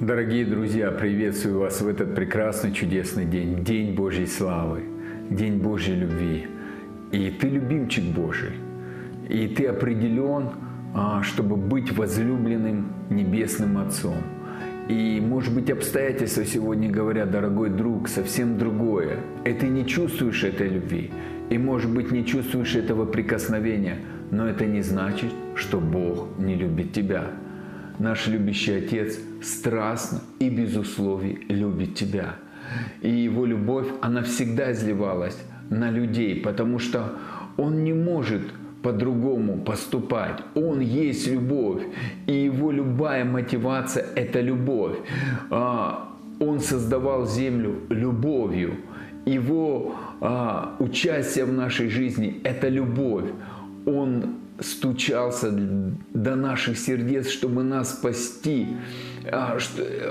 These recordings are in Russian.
Дорогие друзья, приветствую вас в этот прекрасный, чудесный день, День Божьей славы, День Божьей любви. И ты любимчик Божий, и ты определен, а, чтобы быть возлюбленным Небесным Отцом. И, может быть, обстоятельства сегодня говорят, дорогой друг, совсем другое. И ты не чувствуешь этой любви. И, может быть, не чувствуешь этого прикосновения. Но это не значит, что Бог не любит тебя. Наш любящий Отец страстно и без условий любит тебя. И Его любовь, она всегда изливалась на людей, потому что Он не может по-другому поступать. Он есть любовь, и его любая мотивация – это любовь. А, он создавал землю любовью. Его а, участие в нашей жизни – это любовь. Он стучался до наших сердец, чтобы нас спасти, а,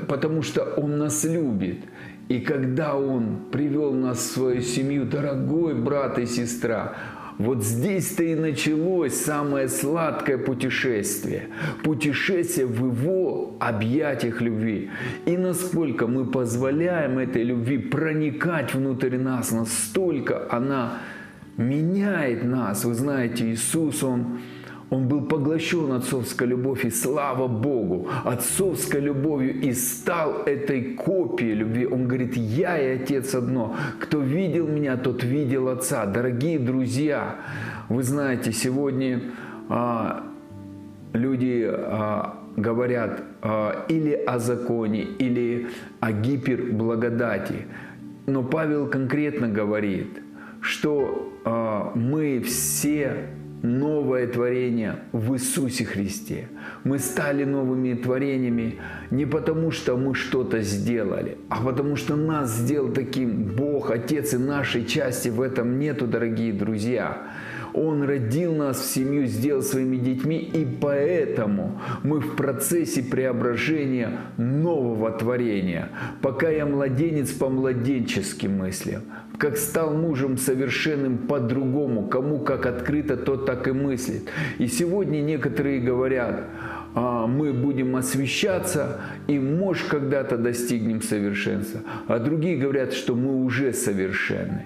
потому что Он нас любит. И когда Он привел нас в свою семью, дорогой брат и сестра, вот здесь-то и началось самое сладкое путешествие. Путешествие в его объятиях любви. И насколько мы позволяем этой любви проникать внутрь нас, настолько она меняет нас. Вы знаете, Иисус, Он он был поглощен отцовской любовью, и слава Богу, отцовской любовью и стал этой копией любви. Он говорит, я и Отец одно. Кто видел меня, тот видел Отца. Дорогие друзья, вы знаете, сегодня а, люди а, говорят а, или о законе, или о гиперблагодати. Но Павел конкретно говорит, что а, мы все новое творение в Иисусе Христе. Мы стали новыми творениями не потому, что мы что-то сделали, а потому что нас сделал таким Бог, Отец, и нашей части в этом нету, дорогие друзья. Он родил нас в семью, сделал своими детьми, и поэтому мы в процессе преображения нового творения. Пока я младенец по младенческим мыслям, как стал мужем совершенным по-другому, кому как открыто, тот так и мыслит. И сегодня некоторые говорят, «А, мы будем освещаться и, может, когда-то достигнем совершенства. А другие говорят, что мы уже совершенны.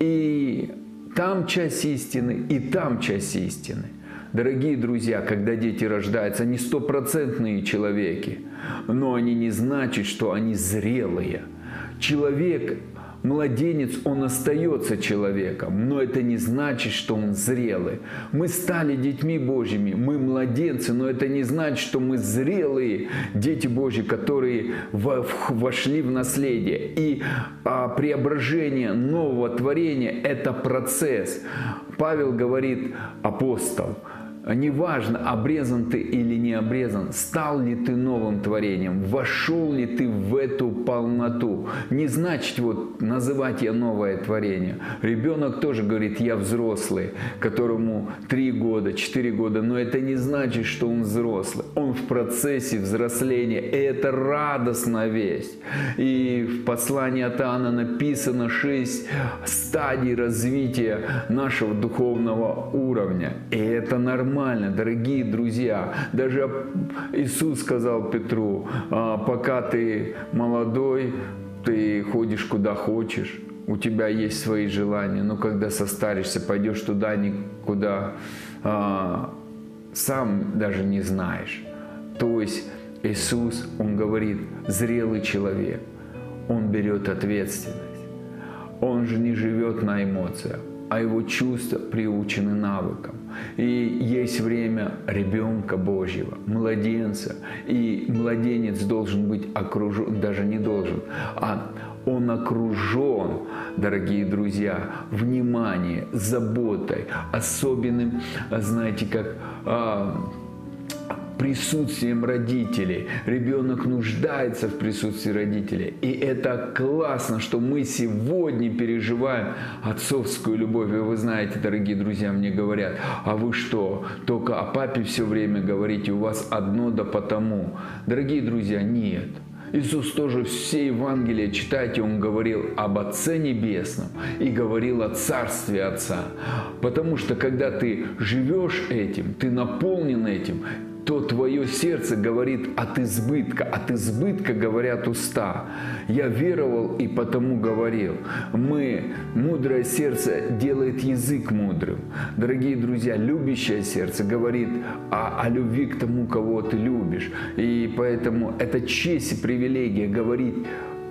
И там часть истины, и там часть истины. Дорогие друзья, когда дети рождаются, они стопроцентные человеки, но они не значат, что они зрелые. Человек Младенец, он остается человеком, но это не значит, что он зрелый. Мы стали детьми Божьими, мы младенцы, но это не значит, что мы зрелые дети Божьи, которые вошли в наследие. И а, преображение нового творения – это процесс. Павел говорит, апостол – неважно, обрезан ты или не обрезан, стал ли ты новым творением, вошел ли ты в эту полноту. Не значит вот называть я новое творение. Ребенок тоже говорит, я взрослый, которому 3 года, 4 года, но это не значит, что он взрослый. Он в процессе взросления, и это радостная весть. И в послании от Иоанна написано 6 стадий развития нашего духовного уровня. И это нормально нормально, дорогие друзья. Даже Иисус сказал Петру, «А, пока ты молодой, ты ходишь куда хочешь, у тебя есть свои желания, но когда состаришься, пойдешь туда, никуда, а, сам даже не знаешь. То есть Иисус, Он говорит, зрелый человек, Он берет ответственность. Он же не живет на эмоциях, а его чувства приучены навыкам. И есть время ребенка Божьего, младенца. И младенец должен быть окружен, даже не должен, а он окружен, дорогие друзья, вниманием, заботой, особенным, знаете, как а, присутствием родителей. Ребенок нуждается в присутствии родителей. И это классно, что мы сегодня переживаем отцовскую любовь. И вы знаете, дорогие друзья, мне говорят, а вы что, только о папе все время говорите, у вас одно да потому. Дорогие друзья, нет. Иисус тоже все Евангелия, читайте, Он говорил об Отце Небесном и говорил о Царстве Отца. Потому что когда ты живешь этим, ты наполнен этим, то твое сердце говорит от избытка. От избытка говорят уста. Я веровал и потому говорил. Мы, мудрое сердце делает язык мудрым. Дорогие друзья, любящее сердце говорит о, о любви к тому, кого ты любишь. И поэтому это честь и привилегия говорить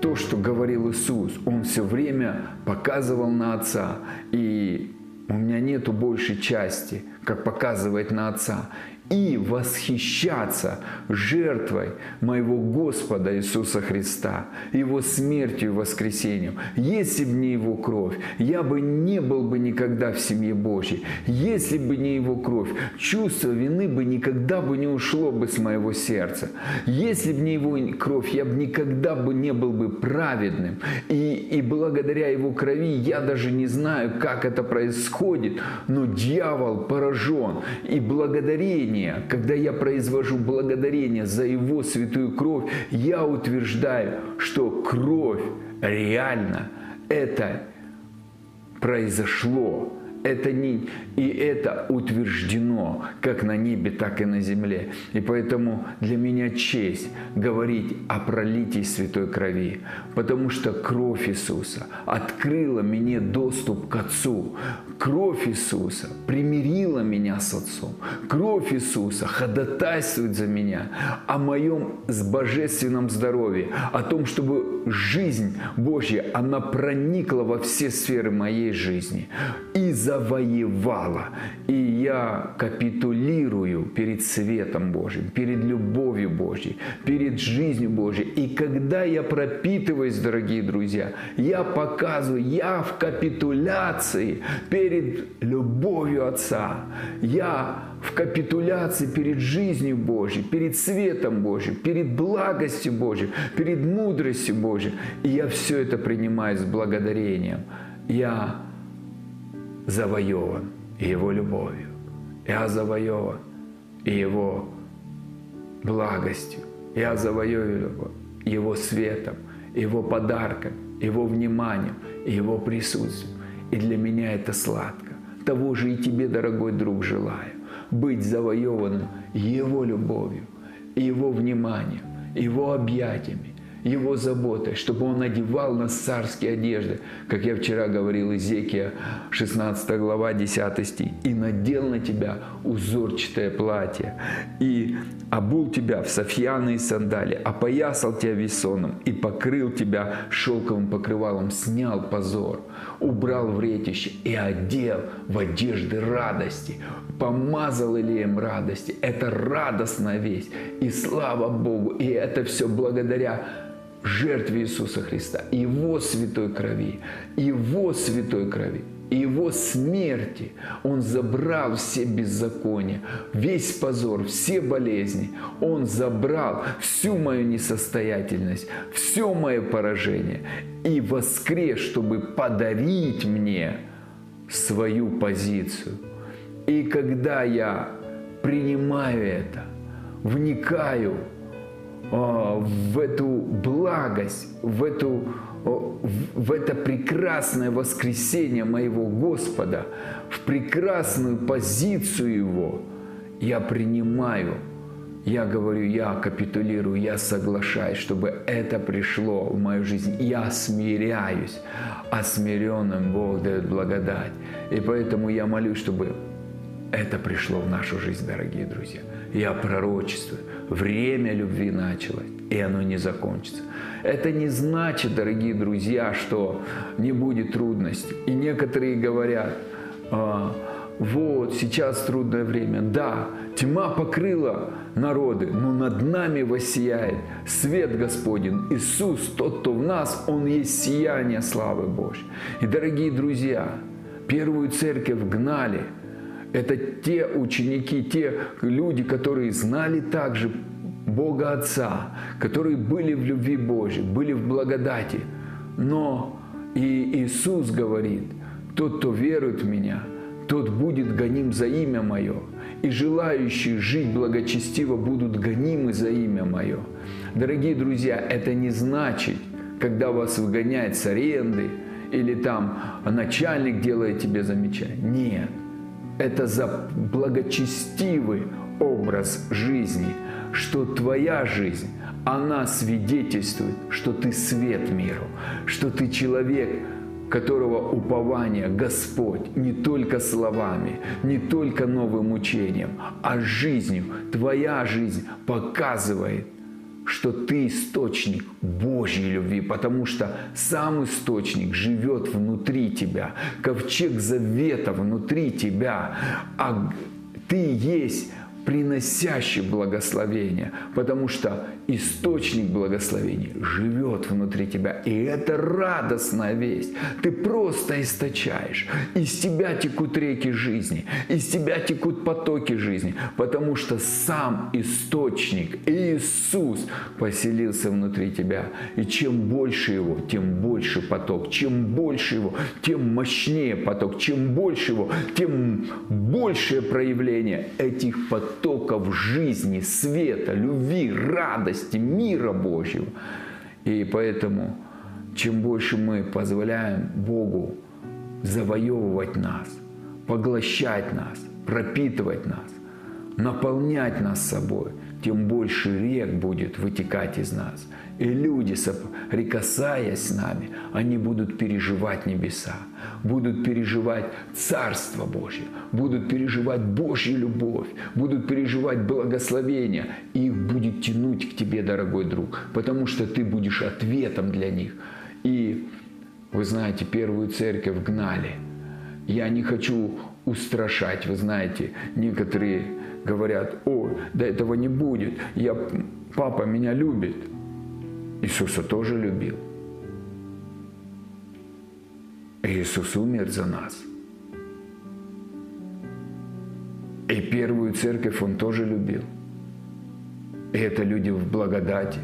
то, что говорил Иисус. Он все время показывал на Отца. И у меня нету большей части, как показывать на Отца и восхищаться жертвой моего Господа Иисуса Христа, Его смертью и воскресением. Если бы не Его кровь, я бы не был бы никогда в семье Божьей. Если бы не Его кровь, чувство вины бы никогда бы не ушло бы с моего сердца. Если бы не Его кровь, я бы никогда бы не был бы праведным. И, и благодаря Его крови я даже не знаю, как это происходит, но дьявол поражен. И благодарение благодарение, когда я произвожу благодарение за Его святую кровь, я утверждаю, что кровь реально это произошло это не, и это утверждено как на небе, так и на земле. И поэтому для меня честь говорить о пролитии святой крови, потому что кровь Иисуса открыла мне доступ к Отцу. Кровь Иисуса примирила меня с Отцом. Кровь Иисуса ходатайствует за меня о моем божественном здоровье, о том, чтобы жизнь Божья, она проникла во все сферы моей жизни. И за завоевала. И я капитулирую перед светом Божьим, перед любовью Божьей, перед жизнью Божьей. И когда я пропитываюсь, дорогие друзья, я показываю, я в капитуляции перед любовью Отца. Я в капитуляции перед жизнью Божьей, перед светом Божьим, перед благостью Божьей, перед мудростью Божьей. И я все это принимаю с благодарением. Я завоеван Его любовью. Я завоеван Его благостью. Я завоеван Его светом, Его подарком, Его вниманием, Его присутствием. И для меня это сладко. Того же и тебе, дорогой друг, желаю. Быть завоеванным Его любовью, Его вниманием, Его объятиями, его заботой, чтобы он одевал нас царские одежды, как я вчера говорил, Изекия 16 глава 10 стих, «И надел на тебя узорчатое платье, и обул тебя в софьяные сандали, опоясал тебя весоном, и покрыл тебя шелковым покрывалом, снял позор, убрал вретище и одел в одежды радости, помазал Илеем радости. Это радостная весть. И слава Богу, и это все благодаря жертве Иисуса Христа, Его святой крови, Его святой крови, Его смерти. Он забрал все беззакония, весь позор, все болезни. Он забрал всю мою несостоятельность, все мое поражение и воскрес, чтобы подарить мне свою позицию. И когда я принимаю это, вникаю в эту благость, в, эту, в это прекрасное воскресение моего Господа, в прекрасную позицию Его, я принимаю, я говорю, я капитулирую, я соглашаюсь, чтобы это пришло в мою жизнь. Я смиряюсь, а смиренным Бог дает благодать. И поэтому я молюсь, чтобы это пришло в нашу жизнь, дорогие друзья. Я пророчествую время любви началось, и оно не закончится. Это не значит, дорогие друзья, что не будет трудностей. И некоторые говорят, а, вот, сейчас трудное время. Да, тьма покрыла народы, но над нами воссияет свет Господень. Иисус, тот, кто в нас, Он есть сияние славы Божьей. И, дорогие друзья, первую церковь гнали – это те ученики, те люди, которые знали также Бога Отца, которые были в любви Божьей, были в благодати. Но и Иисус говорит, тот, кто верует в Меня, тот будет гоним за имя Мое. И желающие жить благочестиво будут гонимы за имя Мое. Дорогие друзья, это не значит, когда вас выгоняют с аренды, или там начальник делает тебе замечание. Нет это за благочестивый образ жизни, что твоя жизнь, она свидетельствует, что ты свет миру, что ты человек, которого упование Господь не только словами, не только новым учением, а жизнью. Твоя жизнь показывает, что ты источник Божьей любви, потому что сам источник живет внутри тебя, ковчег завета внутри тебя, а ты есть приносящий благословение, потому что источник благословения живет внутри тебя. И это радостная весть. Ты просто источаешь. Из тебя текут реки жизни, из тебя текут потоки жизни, потому что сам источник Иисус поселился внутри тебя. И чем больше его, тем больше поток. Чем больше его, тем мощнее поток. Чем больше его, тем большее проявление этих потоков жизни, света, любви, радости мира Божьего. И поэтому, чем больше мы позволяем Богу завоевывать нас, поглощать нас, пропитывать нас, наполнять нас собой, тем больше рек будет вытекать из нас. И люди, соприкасаясь с нами, они будут переживать небеса, будут переживать Царство Божье, будут переживать Божью любовь, будут переживать благословение. И их будет тянуть к тебе, дорогой друг, потому что ты будешь ответом для них. И вы знаете, первую церковь гнали. Я не хочу устрашать, вы знаете, некоторые говорят, о, да этого не будет, я, папа меня любит. Иисуса тоже любил. Иисус умер за нас. И первую церковь Он тоже любил. И это люди в благодати.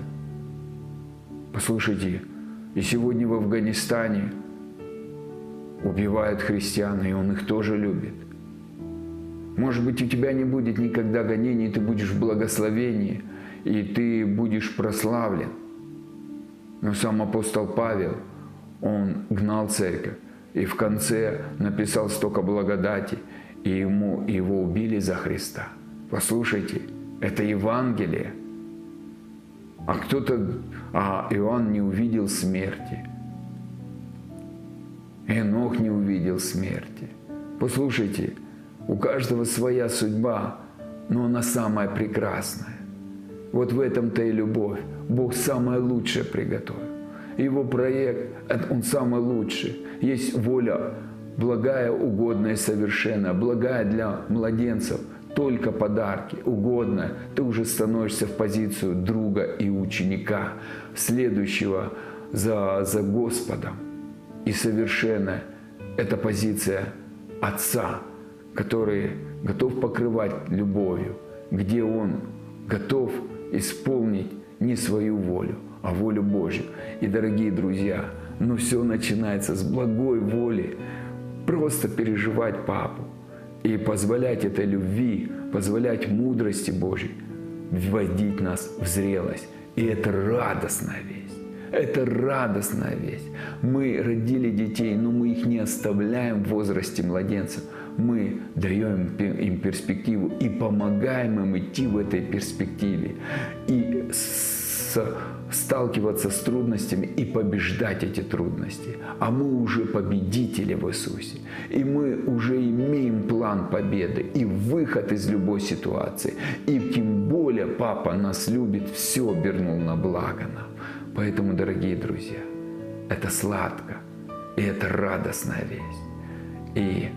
Послушайте, и сегодня в Афганистане убивают христиан, и Он их тоже любит. Может быть, у тебя не будет никогда гонений, ты будешь в благословении, и ты будешь прославлен. Но сам апостол Павел, он гнал церковь, и в конце написал столько благодати, и ему его убили за Христа. Послушайте, это Евангелие. А кто-то, а Иоанн не увидел смерти. Енох не увидел смерти. Послушайте, у каждого своя судьба, но она самая прекрасная. Вот в этом-то и любовь. Бог самое лучшее приготовил. Его проект, он самый лучший. Есть воля благая, угодная, совершенная, благая для младенцев, только подарки, угодная. Ты уже становишься в позицию друга и ученика, следующего за, за Господом. И совершенная – это позиция Отца, который готов покрывать любовью, где Он готов исполнить не свою волю, а волю Божью. И, дорогие друзья, ну все начинается с благой воли. Просто переживать папу и позволять этой любви, позволять мудрости Божьей вводить нас в зрелость. И это радостная весть. Это радостная весть. Мы родили детей, но мы их не оставляем в возрасте младенцев. Мы даем им перспективу и помогаем им идти в этой перспективе. И с, сталкиваться с трудностями и побеждать эти трудности. А мы уже победители в Иисусе. И мы уже имеем план победы и выход из любой ситуации. И тем более Папа нас любит, все обернул на благо нам. Поэтому, дорогие друзья, это сладко, и это радостная весть. И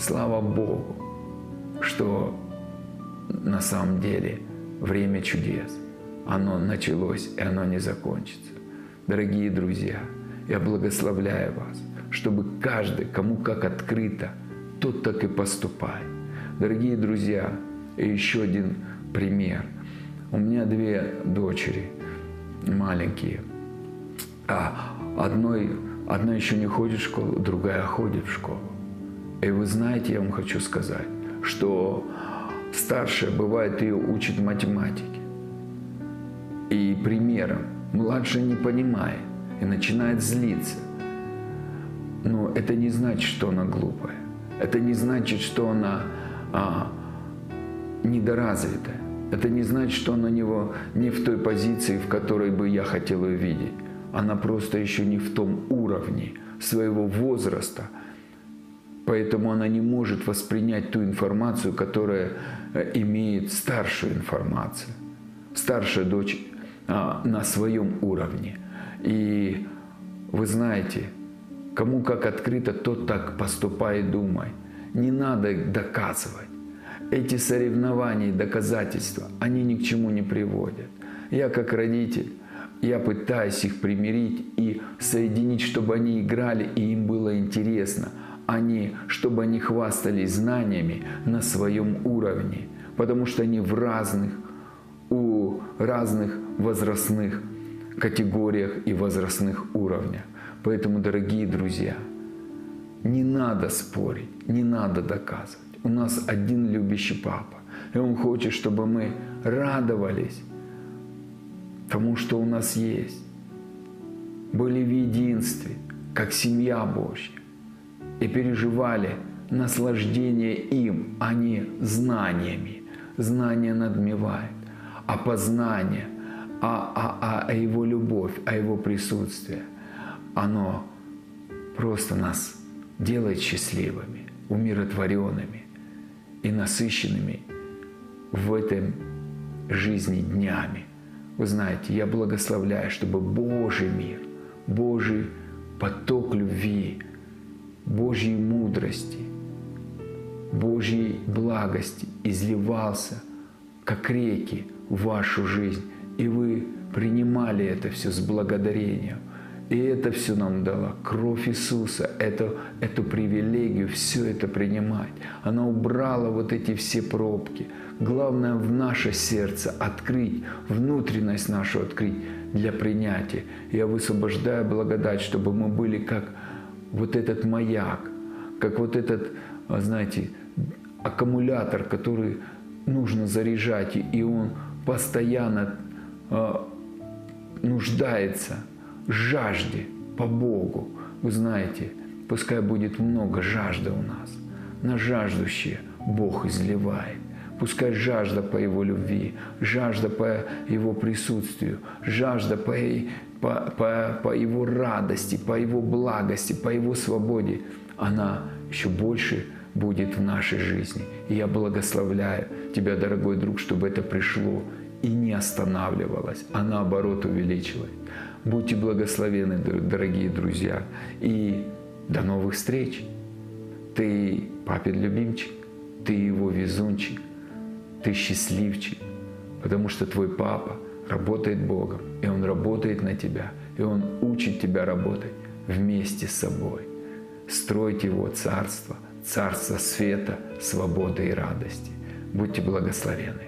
слава Богу, что на самом деле время чудес, оно началось и оно не закончится. Дорогие друзья, я благословляю вас, чтобы каждый, кому как открыто, тот так и поступает. Дорогие друзья, и еще один пример. У меня две дочери – маленькие. А одной, одна еще не ходит в школу, другая ходит в школу. И вы знаете, я вам хочу сказать, что старшая, бывает, ее учит математике. И примером младшая не понимает и начинает злиться. Но это не значит, что она глупая. Это не значит, что она а, недоразвитая. Это не значит, что она него не в той позиции, в которой бы я хотел ее видеть. Она просто еще не в том уровне своего возраста, поэтому она не может воспринять ту информацию, которая э, имеет старшую информацию. Старшая дочь а, на своем уровне. И вы знаете, кому как открыто, тот так поступай и думай. Не надо доказывать. Эти соревнования и доказательства, они ни к чему не приводят. Я как родитель, я пытаюсь их примирить и соединить, чтобы они играли и им было интересно, не чтобы они хвастались знаниями на своем уровне, потому что они в разных, у разных возрастных категориях и возрастных уровнях. Поэтому, дорогие друзья, не надо спорить, не надо доказывать. У нас один любящий папа. И он хочет, чтобы мы радовались тому, что у нас есть. Были в единстве, как семья Божья. И переживали наслаждение им, а не знаниями. Знание надмевает, а познание, а, а, а, а Его любовь, а Его присутствие, оно просто нас делает счастливыми, умиротворенными и насыщенными в этой жизни днями. Вы знаете, я благословляю, чтобы Божий мир, Божий поток любви, Божьей мудрости, Божьей благости изливался, как реки, в вашу жизнь. И вы принимали это все с благодарением – и это все нам дала кровь Иисуса, эту, эту привилегию, все это принимать. Она убрала вот эти все пробки. Главное в наше сердце открыть, внутренность нашу открыть для принятия. Я высвобождаю благодать, чтобы мы были как вот этот маяк, как вот этот, знаете, аккумулятор, который нужно заряжать, и он постоянно э, нуждается – жажде по Богу. Вы знаете, пускай будет много жажды у нас. На жаждущие Бог изливает. Пускай жажда по Его любви, жажда по Его присутствию, жажда по, по, по, по Его радости, по Его благости, по Его свободе, она еще больше будет в нашей жизни. И я благословляю Тебя, дорогой друг, чтобы это пришло и не останавливалось, а наоборот увеличилось. Будьте благословены, дорогие друзья. И до новых встреч. Ты папин любимчик, ты его везунчик, ты счастливчик, потому что твой папа работает Богом, и он работает на тебя, и он учит тебя работать вместе с собой. Строить его царство, царство света, свободы и радости. Будьте благословены.